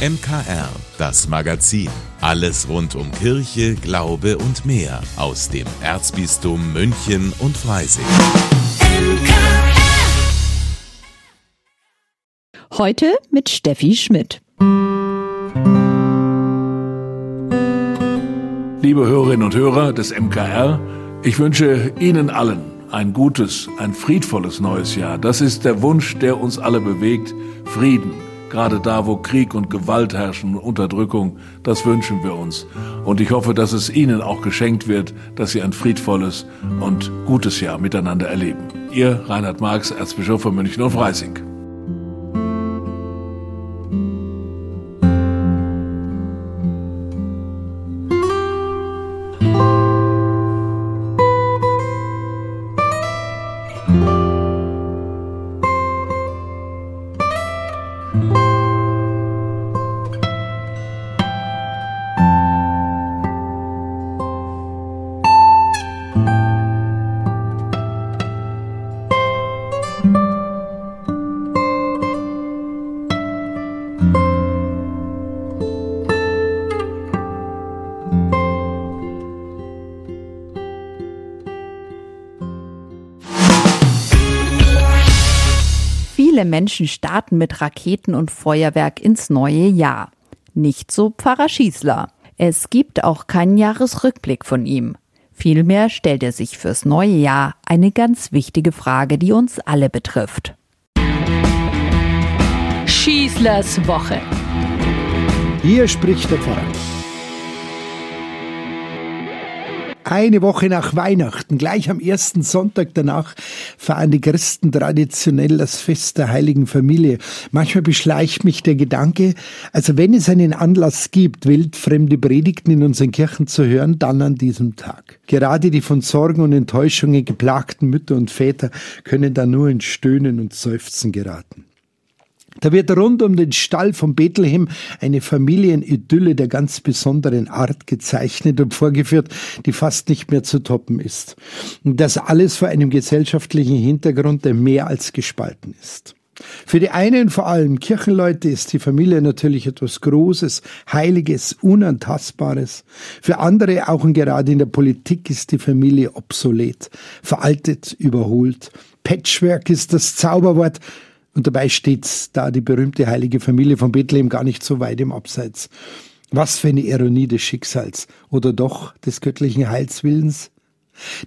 MKR, das Magazin. Alles rund um Kirche, Glaube und mehr aus dem Erzbistum München und Freising. Heute mit Steffi Schmidt. Liebe Hörerinnen und Hörer des MKR, ich wünsche Ihnen allen ein gutes, ein friedvolles neues Jahr. Das ist der Wunsch, der uns alle bewegt. Frieden gerade da, wo Krieg und Gewalt herrschen und Unterdrückung, das wünschen wir uns. Und ich hoffe, dass es Ihnen auch geschenkt wird, dass Sie ein friedvolles und gutes Jahr miteinander erleben. Ihr Reinhard Marx, Erzbischof von München und Freising. Viele Menschen starten mit Raketen und Feuerwerk ins neue Jahr. Nicht so Pfarrer Schießler. Es gibt auch keinen Jahresrückblick von ihm. Vielmehr stellt er sich fürs neue Jahr eine ganz wichtige Frage, die uns alle betrifft. Schießlers Woche. Hier spricht der Pfarrer. Eine Woche nach Weihnachten, gleich am ersten Sonntag danach, feiern die Christen traditionell das Fest der Heiligen Familie. Manchmal beschleicht mich der Gedanke, also wenn es einen Anlass gibt, wildfremde Predigten in unseren Kirchen zu hören, dann an diesem Tag. Gerade die von Sorgen und Enttäuschungen geplagten Mütter und Väter können da nur in Stöhnen und Seufzen geraten. Da wird rund um den Stall von Bethlehem eine Familienidylle der ganz besonderen Art gezeichnet und vorgeführt, die fast nicht mehr zu toppen ist. Und das alles vor einem gesellschaftlichen Hintergrund, der mehr als gespalten ist. Für die einen, vor allem Kirchenleute, ist die Familie natürlich etwas Großes, Heiliges, Unantastbares. Für andere, auch und gerade in der Politik, ist die Familie obsolet, veraltet, überholt. Patchwork ist das Zauberwort, und dabei steht da die berühmte heilige Familie von Bethlehem gar nicht so weit im Abseits. Was für eine Ironie des Schicksals oder doch des göttlichen Heilswillens?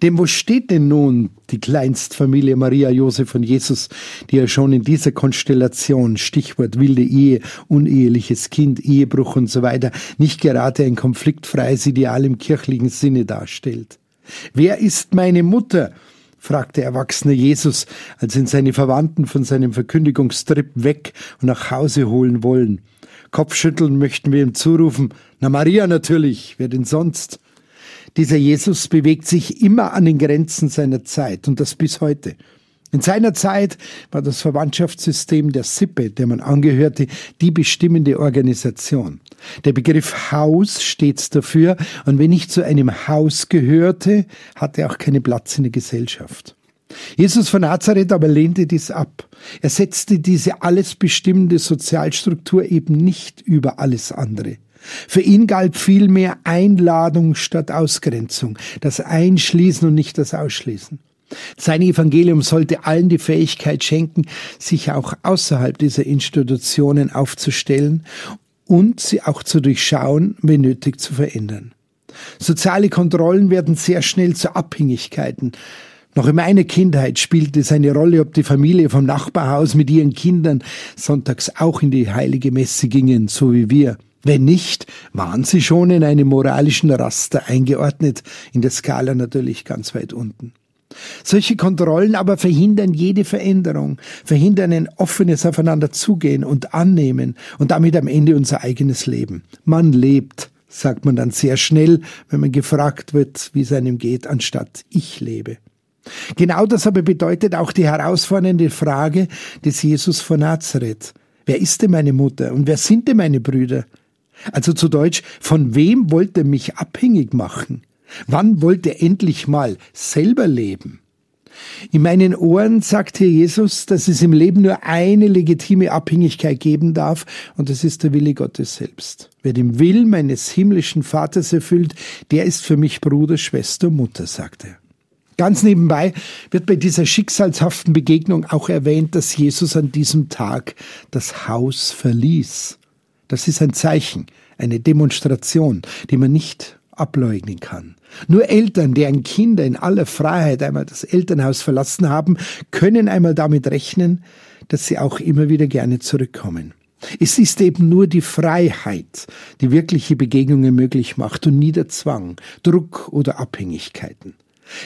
Denn wo steht denn nun die Kleinstfamilie Maria Josef und Jesus, die ja schon in dieser Konstellation, Stichwort wilde Ehe, uneheliches Kind, Ehebruch und so weiter, nicht gerade ein konfliktfreies Ideal im kirchlichen Sinne darstellt? Wer ist meine Mutter? Fragte der erwachsene Jesus, als ihn seine Verwandten von seinem Verkündigungstrip weg und nach Hause holen wollen. Kopfschütteln möchten wir ihm zurufen, na Maria natürlich, wer denn sonst? Dieser Jesus bewegt sich immer an den Grenzen seiner Zeit und das bis heute. In seiner Zeit war das Verwandtschaftssystem der Sippe, der man angehörte, die bestimmende Organisation. Der Begriff Haus steht dafür, und wenn ich zu einem Haus gehörte, hatte auch keinen Platz in der Gesellschaft. Jesus von Nazareth aber lehnte dies ab. Er setzte diese alles bestimmende Sozialstruktur eben nicht über alles andere. Für ihn galt vielmehr Einladung statt Ausgrenzung, das Einschließen und nicht das Ausschließen. Sein Evangelium sollte allen die Fähigkeit schenken, sich auch außerhalb dieser Institutionen aufzustellen und sie auch zu durchschauen, wenn nötig zu verändern. Soziale Kontrollen werden sehr schnell zu Abhängigkeiten. Noch in meiner Kindheit spielte es eine Rolle, ob die Familie vom Nachbarhaus mit ihren Kindern sonntags auch in die heilige Messe gingen, so wie wir. Wenn nicht, waren sie schon in einem moralischen Raster eingeordnet, in der Skala natürlich ganz weit unten. Solche Kontrollen aber verhindern jede Veränderung, verhindern ein offenes Aufeinanderzugehen und Annehmen und damit am Ende unser eigenes Leben. Man lebt, sagt man dann sehr schnell, wenn man gefragt wird, wie es einem geht, anstatt ich lebe. Genau das aber bedeutet auch die herausfordernde Frage des Jesus von Nazareth. Wer ist denn meine Mutter und wer sind denn meine Brüder? Also zu Deutsch, von wem wollt ihr mich abhängig machen? Wann wollt ihr endlich mal selber leben? In meinen Ohren sagt hier Jesus, dass es im Leben nur eine legitime Abhängigkeit geben darf, und das ist der Wille Gottes selbst. Wer den Willen meines himmlischen Vaters erfüllt, der ist für mich Bruder, Schwester, Mutter, sagt er. Ganz nebenbei wird bei dieser schicksalshaften Begegnung auch erwähnt, dass Jesus an diesem Tag das Haus verließ. Das ist ein Zeichen, eine Demonstration, die man nicht ableugnen kann. Nur Eltern, deren Kinder in aller Freiheit einmal das Elternhaus verlassen haben, können einmal damit rechnen, dass sie auch immer wieder gerne zurückkommen. Es ist eben nur die Freiheit, die wirkliche Begegnungen möglich macht und nie der Zwang, Druck oder Abhängigkeiten.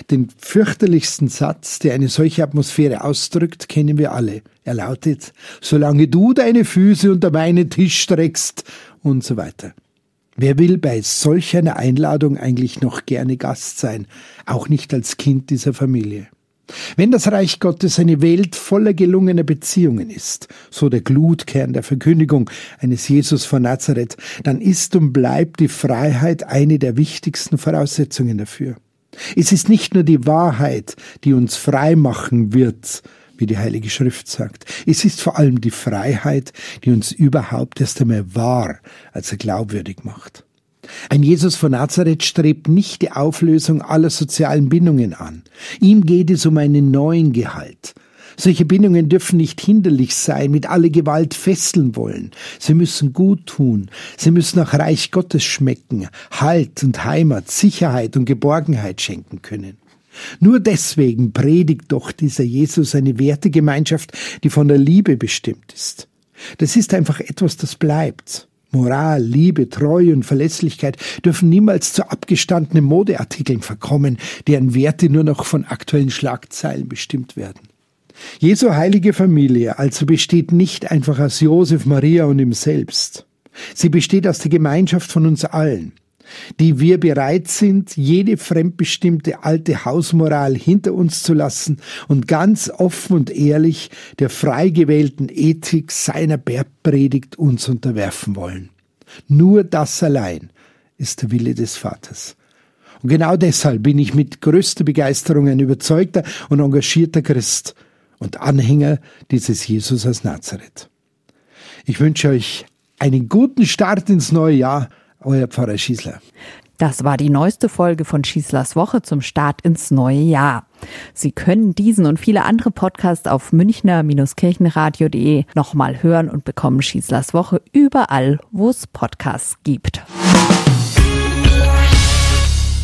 Den fürchterlichsten Satz, der eine solche Atmosphäre ausdrückt, kennen wir alle. Er lautet, solange du deine Füße unter meinen Tisch streckst und so weiter. Wer will bei solch einer Einladung eigentlich noch gerne Gast sein, auch nicht als Kind dieser Familie? Wenn das Reich Gottes eine Welt voller gelungener Beziehungen ist, so der Glutkern der Verkündigung eines Jesus von Nazareth, dann ist und bleibt die Freiheit eine der wichtigsten Voraussetzungen dafür. Es ist nicht nur die Wahrheit, die uns frei machen wird, wie die Heilige Schrift sagt. Es ist vor allem die Freiheit, die uns überhaupt erst einmal wahr, also glaubwürdig macht. Ein Jesus von Nazareth strebt nicht die Auflösung aller sozialen Bindungen an. Ihm geht es um einen neuen Gehalt. Solche Bindungen dürfen nicht hinderlich sein, mit aller Gewalt fesseln wollen. Sie müssen gut tun. Sie müssen nach Reich Gottes schmecken, Halt und Heimat, Sicherheit und Geborgenheit schenken können. Nur deswegen predigt doch dieser Jesus eine Wertegemeinschaft, die von der Liebe bestimmt ist. Das ist einfach etwas, das bleibt. Moral, Liebe, Treue und Verlässlichkeit dürfen niemals zu abgestandenen Modeartikeln verkommen, deren Werte nur noch von aktuellen Schlagzeilen bestimmt werden. Jesu heilige Familie also besteht nicht einfach aus Josef, Maria und ihm selbst. Sie besteht aus der Gemeinschaft von uns allen die wir bereit sind, jede fremdbestimmte alte Hausmoral hinter uns zu lassen und ganz offen und ehrlich der frei gewählten Ethik seiner Bergpredigt uns unterwerfen wollen. Nur das allein ist der Wille des Vaters. Und genau deshalb bin ich mit größter Begeisterung ein überzeugter und engagierter Christ und Anhänger dieses Jesus aus Nazareth. Ich wünsche euch einen guten Start ins neue Jahr euer Pfarrer Schießler. Das war die neueste Folge von Schießlers Woche zum Start ins neue Jahr. Sie können diesen und viele andere Podcasts auf münchner-kirchenradio.de nochmal hören und bekommen Schießlers Woche überall, wo es Podcasts gibt.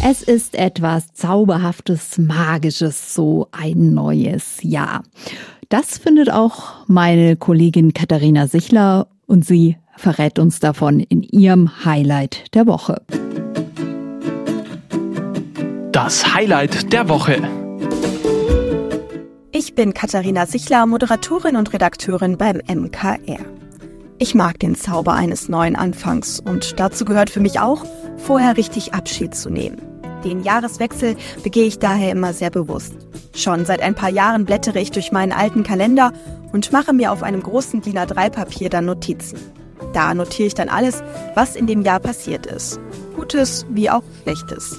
Es ist etwas Zauberhaftes, Magisches, so ein neues Jahr. Das findet auch meine Kollegin Katharina Sichler und sie verrät uns davon in ihrem Highlight der Woche. Das Highlight der Woche. Ich bin Katharina Sichler, Moderatorin und Redakteurin beim MKR. Ich mag den Zauber eines neuen Anfangs und dazu gehört für mich auch, vorher richtig Abschied zu nehmen. Den Jahreswechsel begehe ich daher immer sehr bewusst. Schon seit ein paar Jahren blättere ich durch meinen alten Kalender und mache mir auf einem großen DIN A3-Papier dann Notizen. Da notiere ich dann alles, was in dem Jahr passiert ist. Gutes wie auch Schlechtes.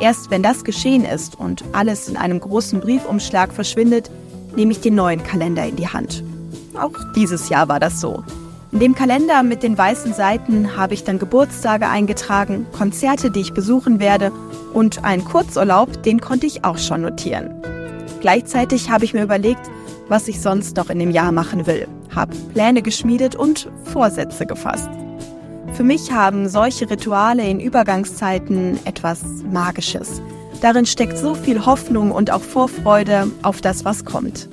Erst wenn das geschehen ist und alles in einem großen Briefumschlag verschwindet, nehme ich den neuen Kalender in die Hand. Auch dieses Jahr war das so. In dem Kalender mit den weißen Seiten habe ich dann Geburtstage eingetragen, Konzerte, die ich besuchen werde und einen Kurzurlaub, den konnte ich auch schon notieren. Gleichzeitig habe ich mir überlegt, was ich sonst noch in dem Jahr machen will, habe Pläne geschmiedet und Vorsätze gefasst. Für mich haben solche Rituale in Übergangszeiten etwas Magisches. Darin steckt so viel Hoffnung und auch Vorfreude auf das, was kommt.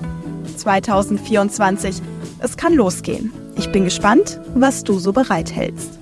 2024, es kann losgehen. Ich bin gespannt, was du so bereithältst.